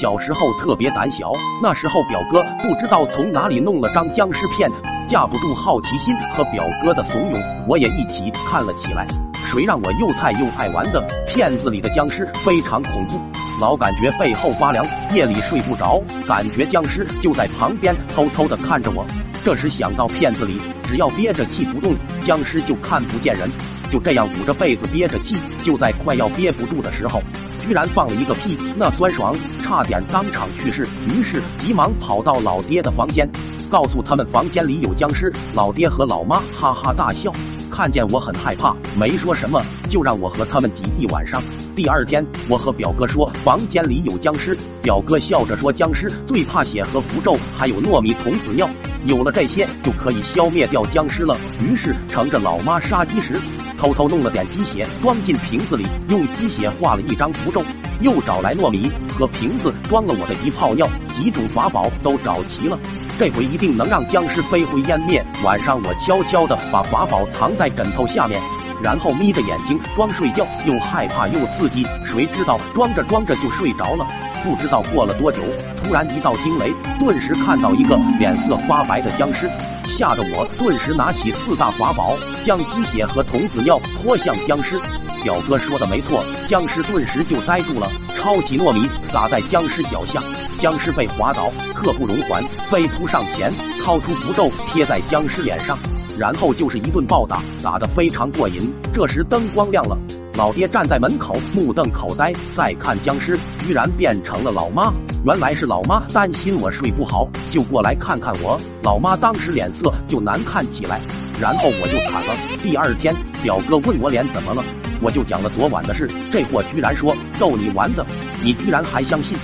小时候特别胆小，那时候表哥不知道从哪里弄了张僵尸片，架不住好奇心和表哥的怂恿，我也一起看了起来。谁让我又菜又爱玩的？片子里的僵尸非常恐怖，老感觉背后发凉，夜里睡不着，感觉僵尸就在旁边偷偷的看着我。这时想到片子里只要憋着气不动，僵尸就看不见人，就这样捂着被子憋着气，就在快要憋不住的时候，居然放了一个屁，那酸爽，差点当场去世。于是急忙跑到老爹的房间，告诉他们房间里有僵尸。老爹和老妈哈哈大笑。看见我很害怕，没说什么，就让我和他们挤一晚上。第二天，我和表哥说房间里有僵尸，表哥笑着说僵尸最怕血和符咒，还有糯米童子尿，有了这些就可以消灭掉僵尸了。于是乘着老妈杀鸡时，偷偷弄了点鸡血装进瓶子里，用鸡血画了一张符咒，又找来糯米和瓶子装了我的一泡尿，几种法宝都找齐了。这回一定能让僵尸飞灰烟灭。晚上我悄悄地把法宝藏在枕头下面，然后眯着眼睛装睡觉，又害怕又刺激。谁知道装着装着就睡着了。不知道过了多久，突然一道惊雷，顿时看到一个脸色发白的僵尸，吓得我顿时拿起四大法宝，将鸡血和童子尿泼向僵尸。表哥说的没错，僵尸顿时就呆住了。抄起糯米撒在僵尸脚下。僵尸被滑倒，刻不容缓，飞扑上前，掏出符咒贴在僵尸脸上，然后就是一顿暴打，打得非常过瘾。这时灯光亮了，老爹站在门口目瞪口呆，再看僵尸，居然变成了老妈。原来是老妈担心我睡不好，就过来看看我。老妈当时脸色就难看起来，然后我就惨了。第二天，表哥问我脸怎么了，我就讲了昨晚的事。这货居然说逗你玩的，你居然还相信。